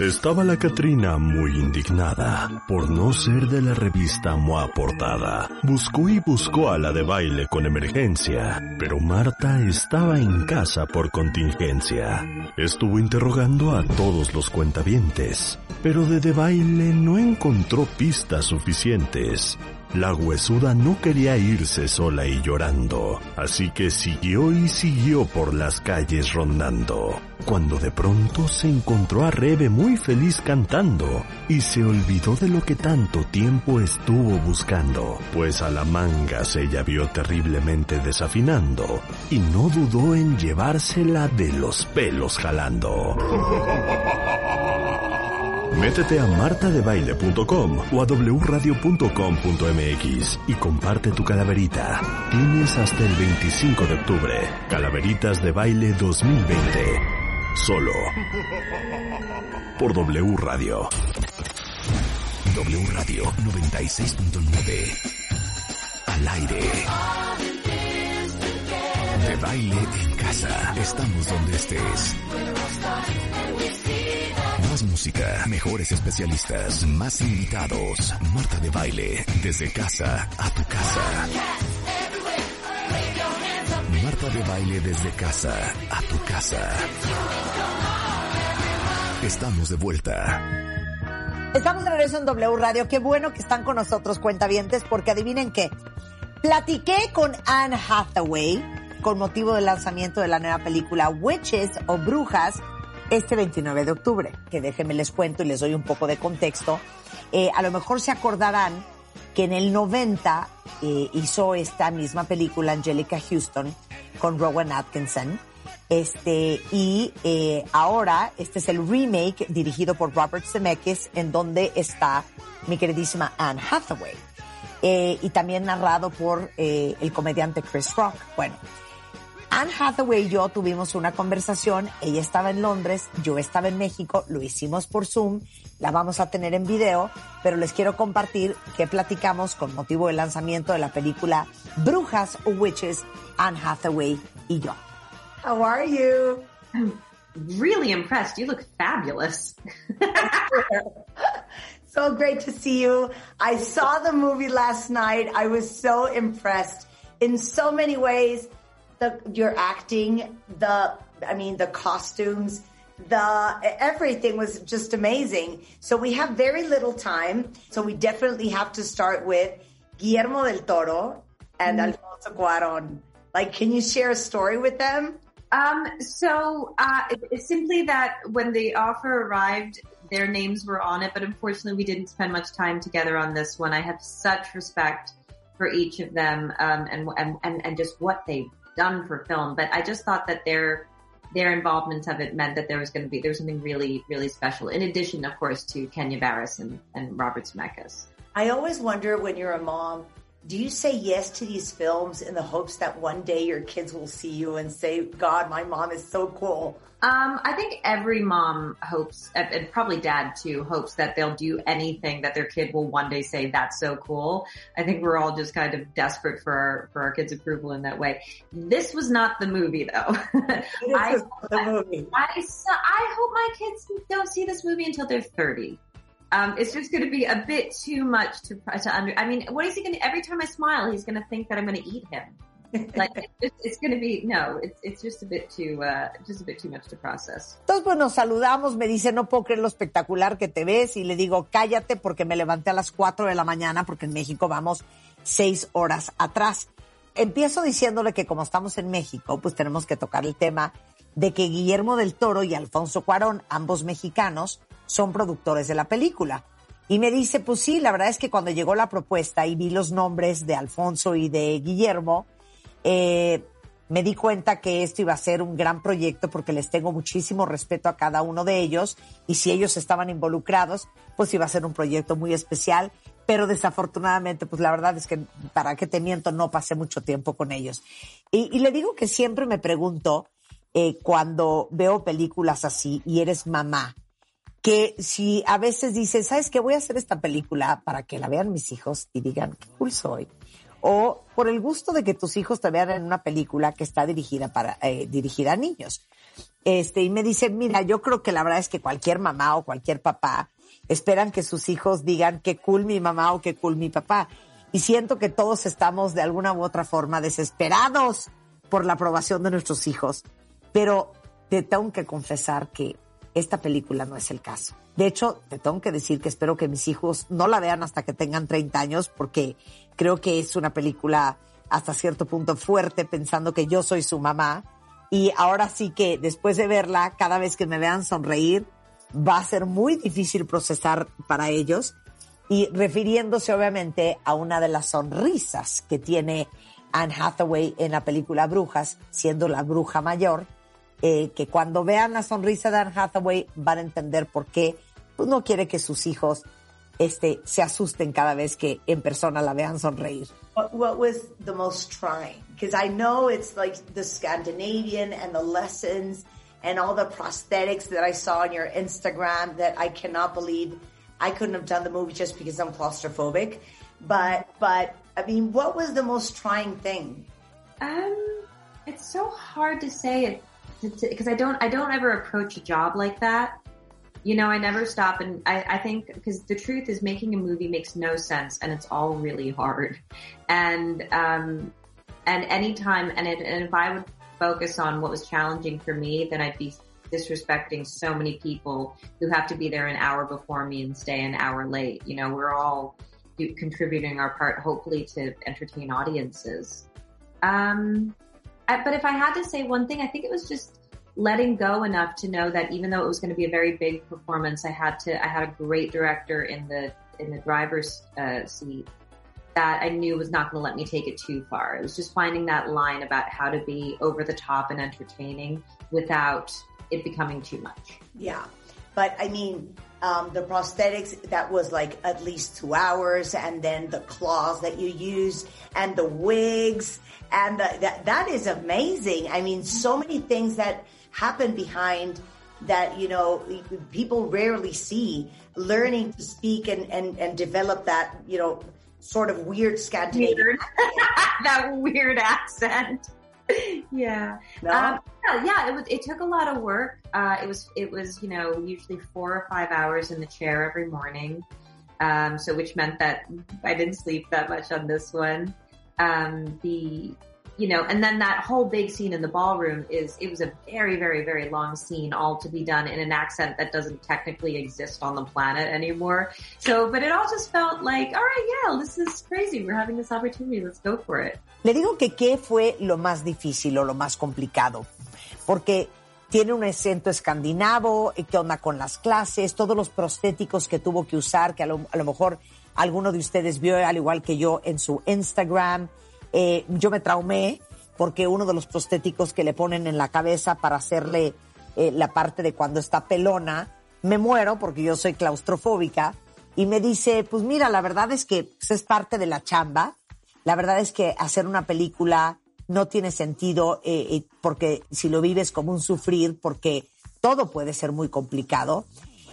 Estaba la Catrina muy indignada por no ser de la revista MOA Portada. Buscó y buscó a la de baile con emergencia, pero Marta estaba en casa por contingencia. Estuvo interrogando a todos los cuentavientes, pero de de baile no encontró pistas suficientes. La huesuda no quería irse sola y llorando, así que siguió y siguió por las calles rondando, cuando de pronto se encontró a Rebe muy feliz cantando, y se olvidó de lo que tanto tiempo estuvo buscando, pues a la manga se ella vio terriblemente desafinando, y no dudó en llevársela de los pelos jalando. Métete a martadebaile.com o a wradio.com.mx y comparte tu calaverita. Tienes hasta el 25 de octubre. Calaveritas de Baile 2020. Solo. Por W Radio. W Radio 96.9. Al aire. De baile en casa. Estamos donde estés. Música, mejores especialistas, más invitados. Marta de baile, desde casa a tu casa. Marta de baile desde casa a tu casa. Estamos de vuelta. Estamos de regreso en W Radio. Qué bueno que están con nosotros, cuentavientes, porque adivinen qué. Platiqué con Anne Hathaway con motivo del lanzamiento de la nueva película Witches o Brujas este 29 de octubre, que déjenme les cuento y les doy un poco de contexto. Eh, a lo mejor se acordarán que en el 90 eh, hizo esta misma película Angelica Houston con Rowan Atkinson. Este, y eh, ahora este es el remake dirigido por Robert Zemeckis en donde está mi queridísima Anne Hathaway. y también narrado por el comediante Chris Rock. Bueno, Anne Hathaway y yo tuvimos una conversación, ella estaba en Londres, yo estaba en México, lo hicimos por Zoom, la vamos a tener en video, pero les quiero compartir que platicamos con motivo del lanzamiento de la película Brujas o Witches, Anne Hathaway y yo. How are you? I'm really impressed. You look fabulous. so great to see you. I saw the movie last night. I was so impressed in so many ways the your acting, the I mean the costumes, the everything was just amazing. So we have very little time, so we definitely have to start with Guillermo del Toro and mm. Alfonso Cuarón. Like, can you share a story with them? Um, so uh, it's simply that when the offer arrived, their names were on it, but unfortunately, we didn't spend much time together on this one. I have such respect for each of them um, and, and and and just what they done for film, but I just thought that their their involvement of it meant that there was going to be there was something really really special. In addition, of course, to Kenya Barris and, and Robert Zemeckis. I always wonder when you're a mom, do you say yes to these films in the hopes that one day your kids will see you and say, "God, my mom is so cool? Um, I think every mom hopes, and probably dad too, hopes that they'll do anything that their kid will one day say, that's so cool. I think we're all just kind of desperate for our, for our kids' approval in that way. This was not the movie though. I, the movie. I, I, I hope my kids don't see this movie until they're 30. Um, it's just going to be a bit too much to, to under, I mean, what is he going to, every time I smile, he's going to think that I'm going to eat him. like it's, it's to be no, it's it's just a bit too uh, just a bit too much to process. Entonces pues nos saludamos, me dice no puedo creer lo espectacular que te ves y le digo cállate porque me levanté a las 4 de la mañana porque en México vamos seis horas atrás. Empiezo diciéndole que como estamos en México, pues tenemos que tocar el tema de que Guillermo del Toro y Alfonso Cuarón, ambos mexicanos, son productores de la película. Y me dice, pues sí, la verdad es que cuando llegó la propuesta y vi los nombres de Alfonso y de Guillermo, eh, me di cuenta que esto iba a ser un gran proyecto porque les tengo muchísimo respeto a cada uno de ellos y si ellos estaban involucrados, pues iba a ser un proyecto muy especial, pero desafortunadamente, pues la verdad es que, para qué te miento, no pasé mucho tiempo con ellos. Y, le digo que siempre me pregunto, eh, cuando veo películas así y eres mamá, que si a veces dices, ¿sabes qué? Voy a hacer esta película para que la vean mis hijos y digan, qué cool soy o por el gusto de que tus hijos te vean en una película que está dirigida para eh, dirigida a niños. Este, y me dice, mira, yo creo que la verdad es que cualquier mamá o cualquier papá esperan que sus hijos digan qué cool mi mamá o qué cool mi papá. Y siento que todos estamos de alguna u otra forma desesperados por la aprobación de nuestros hijos. Pero te tengo que confesar que esta película no es el caso. De hecho, te tengo que decir que espero que mis hijos no la vean hasta que tengan 30 años porque creo que es una película hasta cierto punto fuerte pensando que yo soy su mamá. Y ahora sí que después de verla, cada vez que me vean sonreír, va a ser muy difícil procesar para ellos. Y refiriéndose obviamente a una de las sonrisas que tiene Anne Hathaway en la película Brujas, siendo la bruja mayor, eh, que cuando vean la sonrisa de Anne Hathaway van a entender por qué pues, no quiere que sus hijos este, se asusten cada vez que en persona la vean sonreír. What, what was the most trying? Because I know it's like the Scandinavian and the lessons and all the prosthetics that I saw on your Instagram that I cannot believe I couldn't have done the movie just because I'm claustrophobic. But, but I mean, what was the most trying thing? Um, it's so hard to say because I don't, I don't ever approach a job like that. You know, I never stop and I, I think because the truth is making a movie makes no sense and it's all really hard. And, um, and anytime, and, it, and if I would focus on what was challenging for me, then I'd be disrespecting so many people who have to be there an hour before me and stay an hour late. You know, we're all contributing our part, hopefully to entertain audiences. Um, but if I had to say one thing, I think it was just letting go enough to know that even though it was going to be a very big performance, I had to, I had a great director in the, in the driver's uh, seat that I knew was not going to let me take it too far. It was just finding that line about how to be over the top and entertaining without it becoming too much. Yeah. But I mean, um, the prosthetics that was like at least two hours and then the claws that you use and the wigs and the, that, that is amazing. I mean, so many things that happen behind that, you know, people rarely see learning to speak and, and, and develop that, you know, sort of weird Scandinavian. Weird. that weird accent. yeah. No? Um, yeah, it was, it took a lot of work. Uh, it was, it was, you know, usually four or five hours in the chair every morning. Um, so which meant that I didn't sleep that much on this one. Um, the, you know, and then that whole big scene in the ballroom is, it was a very, very, very long scene all to be done in an accent that doesn't technically exist on the planet anymore. So, but it all just felt like, all right, yeah, this is crazy. We're having this opportunity. Let's go for it. Le digo que qué fue lo más difícil o lo más complicado, porque tiene un acento escandinavo, qué onda con las clases, todos los prostéticos que tuvo que usar, que a lo, mejor alguno de ustedes vio, al igual que yo, en su Instagram. Eh, yo me traumé porque uno de los prostéticos que le ponen en la cabeza para hacerle eh, la parte de cuando está pelona, me muero porque yo soy claustrofóbica y me dice, pues mira, la verdad es que pues, es parte de la chamba. La verdad es que hacer una película no tiene sentido eh, eh, porque si lo vives como un sufrir, porque todo puede ser muy complicado.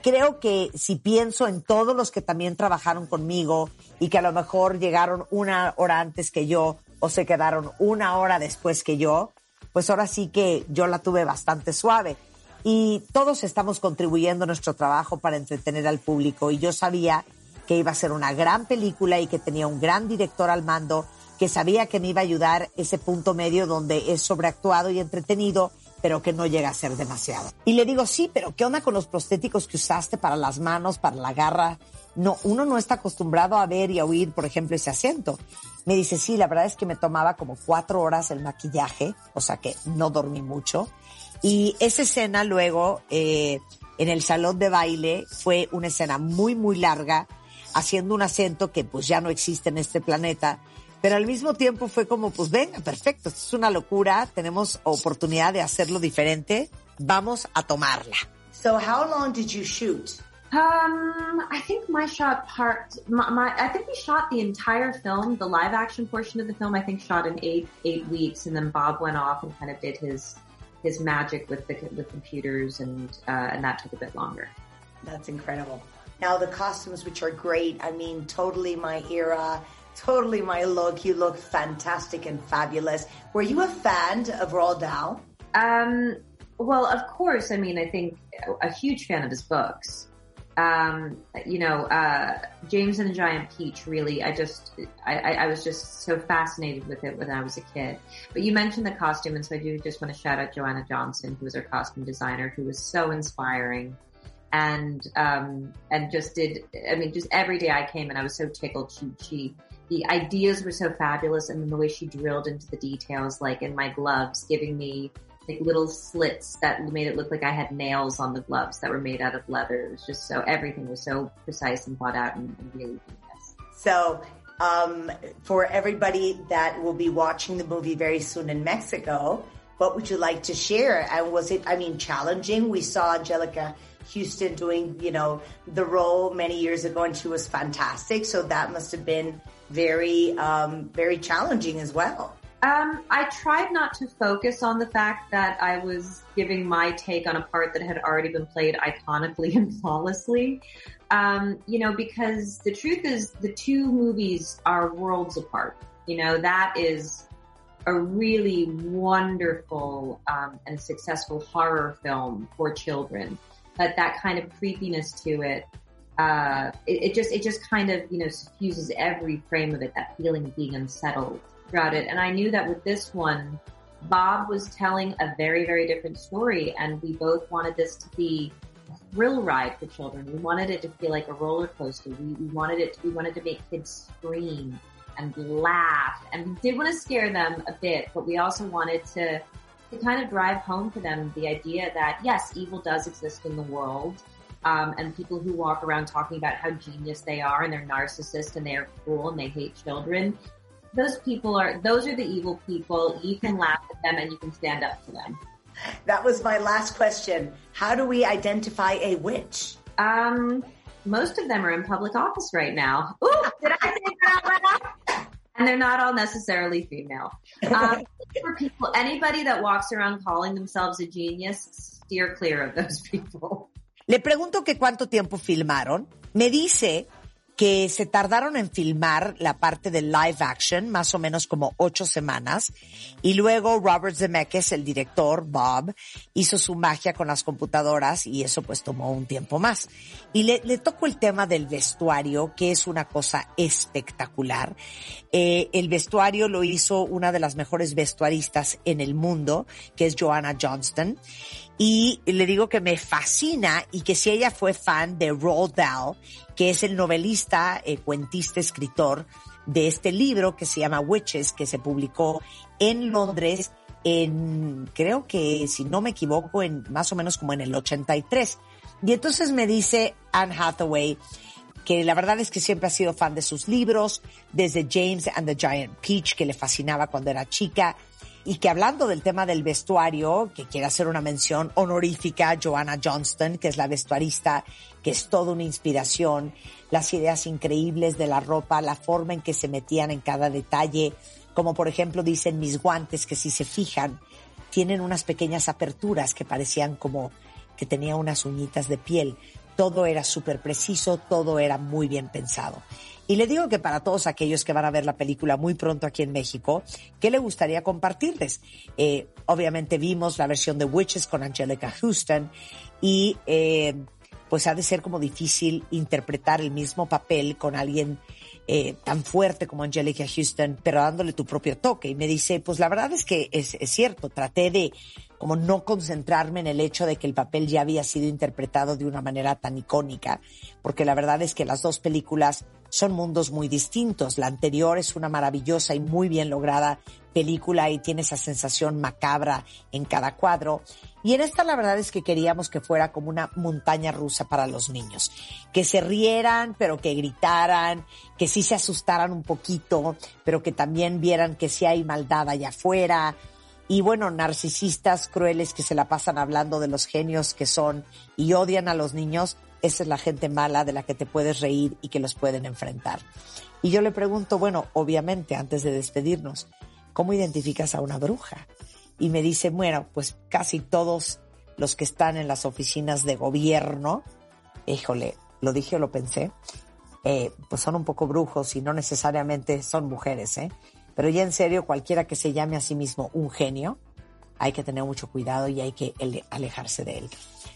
Creo que si pienso en todos los que también trabajaron conmigo y que a lo mejor llegaron una hora antes que yo o se quedaron una hora después que yo, pues ahora sí que yo la tuve bastante suave. Y todos estamos contribuyendo a nuestro trabajo para entretener al público y yo sabía que iba a ser una gran película y que tenía un gran director al mando que sabía que me iba a ayudar ese punto medio donde es sobreactuado y entretenido, pero que no llega a ser demasiado. Y le digo, sí, pero ¿qué onda con los prostéticos que usaste para las manos, para la garra? No, uno no está acostumbrado a ver y a oír, por ejemplo, ese acento. Me dice, sí, la verdad es que me tomaba como cuatro horas el maquillaje, o sea que no dormí mucho. Y esa escena luego, eh, en el salón de baile, fue una escena muy, muy larga, haciendo un acento que pues ya no existe en este planeta, pero al mismo tiempo fue como, pues venga, perfecto, esto es una locura, tenemos oportunidad de hacerlo diferente, vamos a tomarla. So how long did you shoot? Um, I think my shot part, my, my, I think we shot the entire film, the live action portion of the film, I think shot in eight, eight weeks and then Bob went off and kind of did his, his magic with the, with computers and, uh, and that took a bit longer. That's incredible. Now the costumes, which are great. I mean, totally my era, totally my look. You look fantastic and fabulous. Were you a fan of Roald Dahl? Um, well, of course. I mean, I think a huge fan of his books. Um, you know, uh, James and the Giant Peach. Really, I just, I, I, was just so fascinated with it when I was a kid. But you mentioned the costume, and so I do just want to shout out Joanna Johnson, who was our costume designer, who was so inspiring and um, and just did. I mean, just every day I came and I was so tickled. She she the ideas were so fabulous, and then the way she drilled into the details, like in my gloves, giving me like little slits that made it look like I had nails on the gloves that were made out of leather. It was just so everything was so precise and thought out and, and really genius. So um, for everybody that will be watching the movie very soon in Mexico, what would you like to share? And was it, I mean, challenging? We saw Angelica Houston doing, you know, the role many years ago and she was fantastic. So that must have been very, um, very challenging as well. Um, I tried not to focus on the fact that I was giving my take on a part that had already been played iconically and flawlessly. Um, you know, because the truth is the two movies are worlds apart. You know, that is a really wonderful um, and successful horror film for children. But that kind of creepiness to it, uh, it, it just it just kind of you know suffuses every frame of it. That feeling of being unsettled throughout it. And I knew that with this one, Bob was telling a very, very different story. And we both wanted this to be a thrill ride for children. We wanted it to feel like a roller coaster. We, we wanted it to, we wanted to make kids scream and laugh. And we did want to scare them a bit, but we also wanted to, to kind of drive home for them the idea that yes, evil does exist in the world. Um, and people who walk around talking about how genius they are and they're narcissists and they're cruel and they hate children those people are those are the evil people. You can laugh at them and you can stand up to them. That was my last question. How do we identify a witch? Um, most of them are in public office right now. Ooh, did I say that And they're not all necessarily female. Um, for people, anybody that walks around calling themselves a genius, steer clear of those people. Le pregunto que cuánto tiempo filmaron. Me dice que se tardaron en filmar la parte de live action, más o menos como ocho semanas, y luego Robert Zemeckis, el director, Bob, hizo su magia con las computadoras y eso pues tomó un tiempo más. Y le, le tocó el tema del vestuario, que es una cosa espectacular. Eh, el vestuario lo hizo una de las mejores vestuaristas en el mundo, que es Joanna Johnston y le digo que me fascina y que si ella fue fan de Roald Dahl, que es el novelista, eh, cuentista, escritor de este libro que se llama Witches, que se publicó en Londres en, creo que si no me equivoco, en más o menos como en el 83. Y entonces me dice Anne Hathaway que la verdad es que siempre ha sido fan de sus libros, desde James and the Giant Peach, que le fascinaba cuando era chica, y que hablando del tema del vestuario, que quiere hacer una mención honorífica Joanna Johnston, que es la vestuarista, que es toda una inspiración, las ideas increíbles de la ropa, la forma en que se metían en cada detalle, como por ejemplo dicen mis guantes, que si se fijan, tienen unas pequeñas aperturas que parecían como que tenía unas uñitas de piel. Todo era súper preciso, todo era muy bien pensado. Y le digo que para todos aquellos que van a ver la película muy pronto aquí en México, ¿qué le gustaría compartirles? Eh, obviamente vimos la versión de Witches con Angelica Houston y eh, pues ha de ser como difícil interpretar el mismo papel con alguien eh, tan fuerte como Angelica Houston, pero dándole tu propio toque. Y me dice, pues la verdad es que es, es cierto, traté de como no concentrarme en el hecho de que el papel ya había sido interpretado de una manera tan icónica, porque la verdad es que las dos películas son mundos muy distintos. La anterior es una maravillosa y muy bien lograda película y tiene esa sensación macabra en cada cuadro. Y en esta la verdad es que queríamos que fuera como una montaña rusa para los niños. Que se rieran, pero que gritaran, que sí se asustaran un poquito, pero que también vieran que sí hay maldad allá afuera. Y bueno, narcisistas crueles que se la pasan hablando de los genios que son y odian a los niños, esa es la gente mala de la que te puedes reír y que los pueden enfrentar. Y yo le pregunto, bueno, obviamente, antes de despedirnos, ¿cómo identificas a una bruja? Y me dice, bueno, pues casi todos los que están en las oficinas de gobierno, híjole, lo dije o lo pensé, eh, pues son un poco brujos y no necesariamente son mujeres, ¿eh? Pero ya en serio, cualquiera que se llame a sí mismo un genio, hay que tener mucho cuidado y hay que alejarse de él.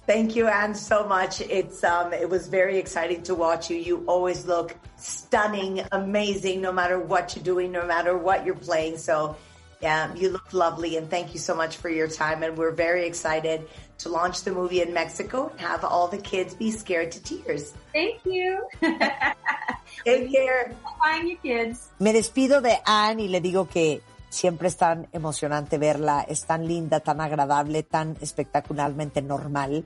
Thank you, Anne, so much. It's um, it was very exciting to watch you. You always look stunning, amazing, no matter what you're doing, no matter what you're playing. So, yeah, you look lovely, and thank you so much for your time. And we're very excited to launch the movie in Mexico and have all the kids be scared to tears. Thank you. Take care. Find your kids. Me despido de Anne y le digo que Siempre es tan emocionante verla, es tan linda, tan agradable, tan espectacularmente normal.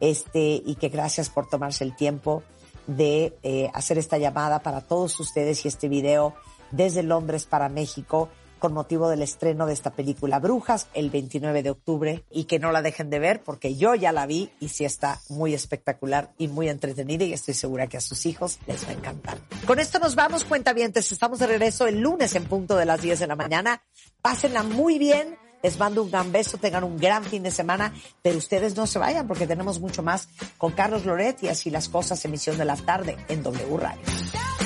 Este, y que gracias por tomarse el tiempo de eh, hacer esta llamada para todos ustedes y este video desde Londres para México con motivo del estreno de esta película Brujas el 29 de octubre y que no la dejen de ver porque yo ya la vi y sí está muy espectacular y muy entretenida y estoy segura que a sus hijos les va a encantar. Con esto nos vamos, cuentavientes. Estamos de regreso el lunes en punto de las 10 de la mañana. Pásenla muy bien. Les mando un gran beso, tengan un gran fin de semana, pero ustedes no se vayan porque tenemos mucho más con Carlos Loret así las cosas, emisión de la tarde en W Radio.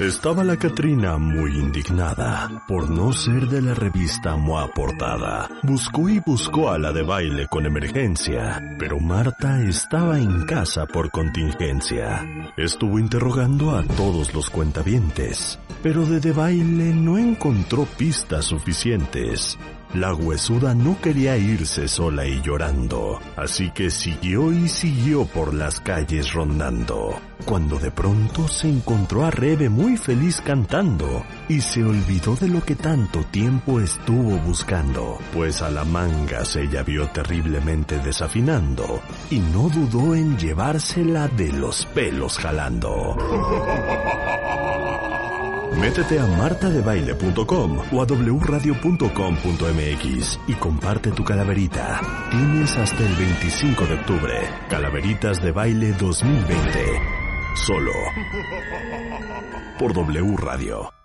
Estaba la Catrina muy indignada por no ser de la revista MOA Portada. Buscó y buscó a la de baile con emergencia, pero Marta estaba en casa por contingencia. Estuvo interrogando a todos los cuentavientes, pero de de baile no encontró pistas suficientes. La huesuda no quería irse sola y llorando, así que siguió y siguió por las calles rondando, cuando de pronto se encontró a Rebe muy feliz cantando y se olvidó de lo que tanto tiempo estuvo buscando, pues a la manga se ella vio terriblemente desafinando y no dudó en llevársela de los pelos jalando. Métete a martadebaile.com o a wradio.com.mx y comparte tu calaverita. Tienes hasta el 25 de octubre. Calaveritas de Baile 2020. Solo por W Radio.